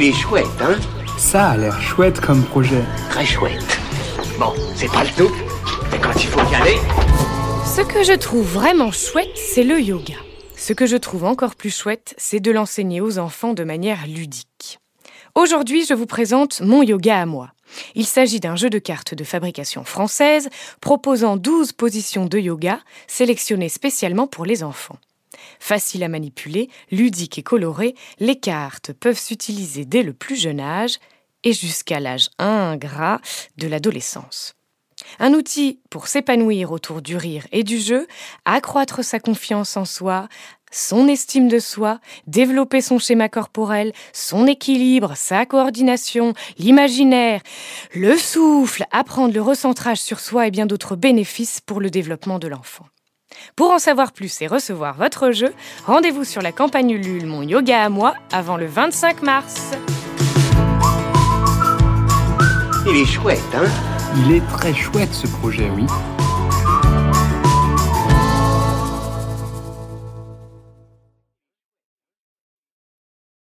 Il est chouette, hein Ça a l'air chouette comme projet. Très chouette. Bon, c'est pas le tout, mais quand il faut y aller... Ce que je trouve vraiment chouette, c'est le yoga. Ce que je trouve encore plus chouette, c'est de l'enseigner aux enfants de manière ludique. Aujourd'hui, je vous présente mon yoga à moi. Il s'agit d'un jeu de cartes de fabrication française proposant 12 positions de yoga sélectionnées spécialement pour les enfants. Facile à manipuler, ludique et coloré, les cartes peuvent s'utiliser dès le plus jeune âge et jusqu'à l'âge ingrat de l'adolescence. Un outil pour s'épanouir autour du rire et du jeu, accroître sa confiance en soi, son estime de soi, développer son schéma corporel, son équilibre, sa coordination, l'imaginaire, le souffle, apprendre le recentrage sur soi et bien d'autres bénéfices pour le développement de l'enfant. Pour en savoir plus et recevoir votre jeu, rendez-vous sur la campagne Ulule Mon Yoga à moi avant le 25 mars. Il est chouette, hein? Il est très chouette ce projet, oui.